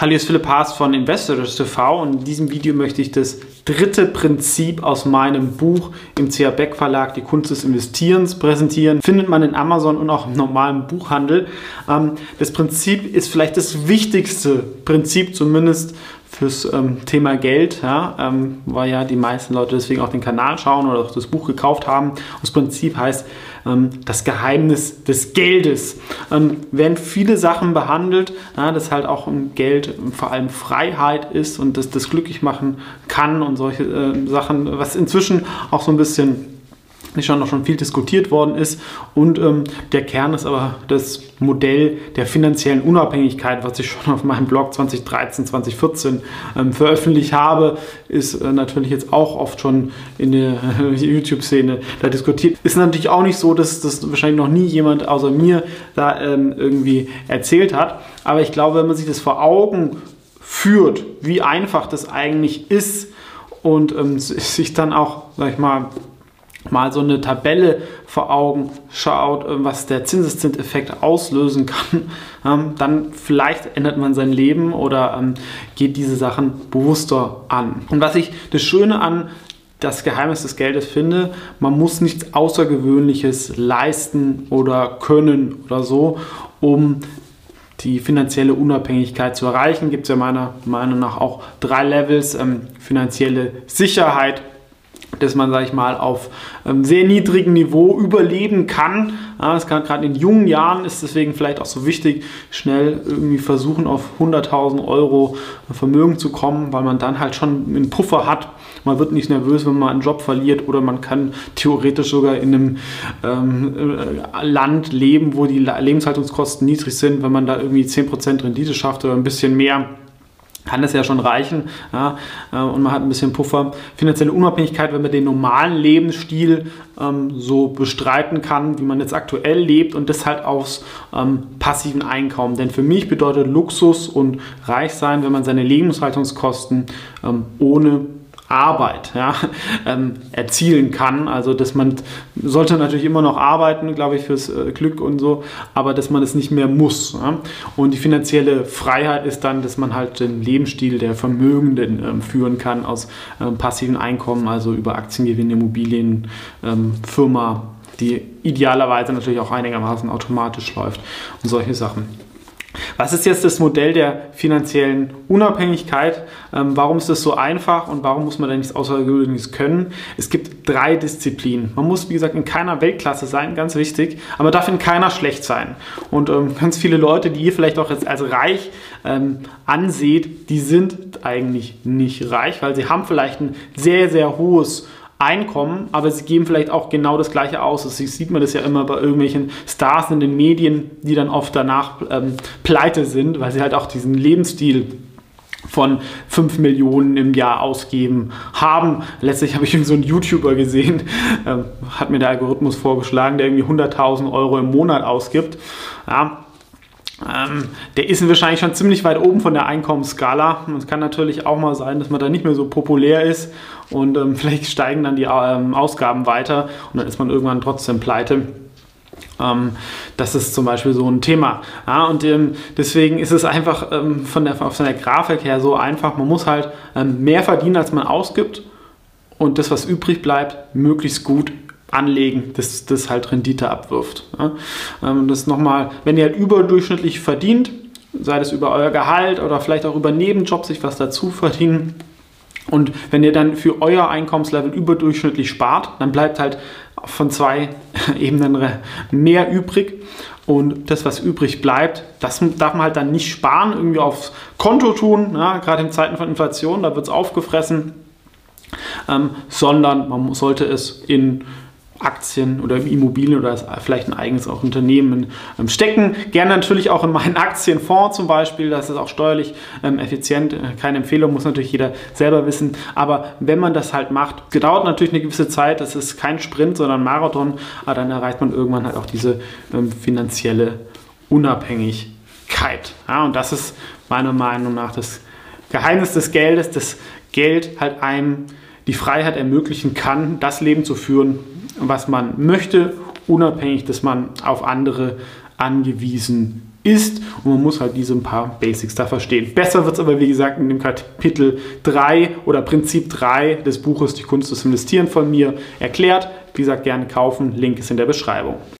Hallo, hier ist Philipp Haas von Investors TV und in diesem Video möchte ich das dritte Prinzip aus meinem Buch im CA Beck Verlag, Die Kunst des Investierens, präsentieren. Findet man in Amazon und auch im normalen Buchhandel. Ähm, das Prinzip ist vielleicht das wichtigste Prinzip, zumindest fürs ähm, Thema Geld, ähm, weil ja die meisten Leute deswegen auch den Kanal schauen oder auch das Buch gekauft haben. Das Prinzip heißt ähm, das Geheimnis des Geldes. Ähm, werden viele Sachen behandelt, ja, dass halt auch Geld vor allem Freiheit ist und dass das glücklich machen kann und solche äh, Sachen, was inzwischen auch so ein bisschen schon noch schon viel diskutiert worden ist. Und ähm, der Kern ist aber das Modell der finanziellen Unabhängigkeit, was ich schon auf meinem Blog 2013, 2014 ähm, veröffentlicht habe, ist äh, natürlich jetzt auch oft schon in der äh, YouTube-Szene da diskutiert. Ist natürlich auch nicht so, dass das wahrscheinlich noch nie jemand außer mir da ähm, irgendwie erzählt hat. Aber ich glaube, wenn man sich das vor Augen führt, wie einfach das eigentlich ist und ähm, sich dann auch, sag ich mal, mal so eine Tabelle vor Augen schaut, äh, was der Zinseszinseffekt auslösen kann, ähm, dann vielleicht ändert man sein Leben oder ähm, geht diese Sachen bewusster an. Und was ich das Schöne an das Geheimnis des Geldes finde, man muss nichts Außergewöhnliches leisten oder können oder so, um die finanzielle Unabhängigkeit zu erreichen. Gibt es ja meiner Meinung nach auch drei Levels. Ähm, finanzielle Sicherheit, dass man, sage ich mal, auf ähm, sehr niedrigem Niveau überleben kann. Ja, das kann gerade in jungen Jahren ist deswegen vielleicht auch so wichtig, schnell irgendwie versuchen, auf 100.000 Euro Vermögen zu kommen, weil man dann halt schon einen Puffer hat. Man wird nicht nervös, wenn man einen Job verliert oder man kann theoretisch sogar in einem ähm, äh, Land leben, wo die Lebenshaltungskosten niedrig sind, wenn man da irgendwie 10% Rendite schafft oder ein bisschen mehr kann das ja schon reichen ja, äh, und man hat ein bisschen Puffer. Finanzielle Unabhängigkeit, wenn man den normalen Lebensstil ähm, so bestreiten kann, wie man jetzt aktuell lebt und das halt aus ähm, passiven Einkommen. Denn für mich bedeutet Luxus und Reichsein, wenn man seine Lebenshaltungskosten ähm, ohne Arbeit ja, ähm, erzielen kann. Also dass man sollte natürlich immer noch arbeiten, glaube ich, fürs äh, Glück und so, aber dass man es nicht mehr muss. Ja. Und die finanzielle Freiheit ist dann, dass man halt den Lebensstil der Vermögenden ähm, führen kann aus ähm, passiven Einkommen, also über Aktiengewinne, Immobilien, ähm, Firma, die idealerweise natürlich auch einigermaßen automatisch läuft und solche Sachen. Was ist jetzt das Modell der finanziellen Unabhängigkeit? Ähm, warum ist das so einfach und warum muss man da nichts Außergewöhnliches können? Es gibt drei Disziplinen. Man muss, wie gesagt, in keiner Weltklasse sein, ganz wichtig, aber darf in keiner schlecht sein. Und ähm, ganz viele Leute, die ihr vielleicht auch jetzt als reich ähm, anseht, die sind eigentlich nicht reich, weil sie haben vielleicht ein sehr, sehr hohes Einkommen, aber sie geben vielleicht auch genau das Gleiche aus. Das sieht man das ja immer bei irgendwelchen Stars in den Medien, die dann oft danach ähm, pleite sind, weil sie halt auch diesen Lebensstil von 5 Millionen im Jahr ausgeben haben. Letztlich habe ich so einen YouTuber gesehen, ähm, hat mir der Algorithmus vorgeschlagen, der irgendwie 100.000 Euro im Monat ausgibt. Ja, ähm, der ist wahrscheinlich schon ziemlich weit oben von der Einkommensskala. Und es kann natürlich auch mal sein, dass man da nicht mehr so populär ist und ähm, vielleicht steigen dann die ähm, Ausgaben weiter und dann ist man irgendwann trotzdem pleite. Ähm, das ist zum Beispiel so ein Thema. Ja, und ähm, deswegen ist es einfach ähm, von, der, von der Grafik her so einfach. Man muss halt mehr verdienen, als man ausgibt und das, was übrig bleibt, möglichst gut anlegen, dass das halt Rendite abwirft. Ja? Ähm, das nochmal, wenn ihr halt überdurchschnittlich verdient, sei das über euer Gehalt oder vielleicht auch über Nebenjobs sich was dazu verdienen. Und wenn ihr dann für euer Einkommenslevel überdurchschnittlich spart, dann bleibt halt von zwei Ebenen mehr übrig. Und das, was übrig bleibt, das darf man halt dann nicht sparen, irgendwie aufs Konto tun, ja, gerade in Zeiten von Inflation, da wird es aufgefressen, ähm, sondern man sollte es in Aktien oder Immobilien oder vielleicht ein eigenes auch Unternehmen ähm, stecken. Gerne natürlich auch in meinen Aktienfonds zum Beispiel. Das ist auch steuerlich ähm, effizient. Äh, keine Empfehlung, muss natürlich jeder selber wissen. Aber wenn man das halt macht, dauert natürlich eine gewisse Zeit. Das ist kein Sprint, sondern Marathon. Aber dann erreicht man irgendwann halt auch diese ähm, finanzielle Unabhängigkeit. Ja, und das ist meiner Meinung nach das Geheimnis des Geldes, dass Geld halt einem die Freiheit ermöglichen kann, das Leben zu führen, was man möchte, unabhängig, dass man auf andere angewiesen ist und man muss halt diese ein paar Basics da verstehen. Besser wird es aber, wie gesagt, in dem Kapitel 3 oder Prinzip 3 des Buches Die Kunst des Investieren von mir erklärt. Wie gesagt, gerne kaufen, Link ist in der Beschreibung.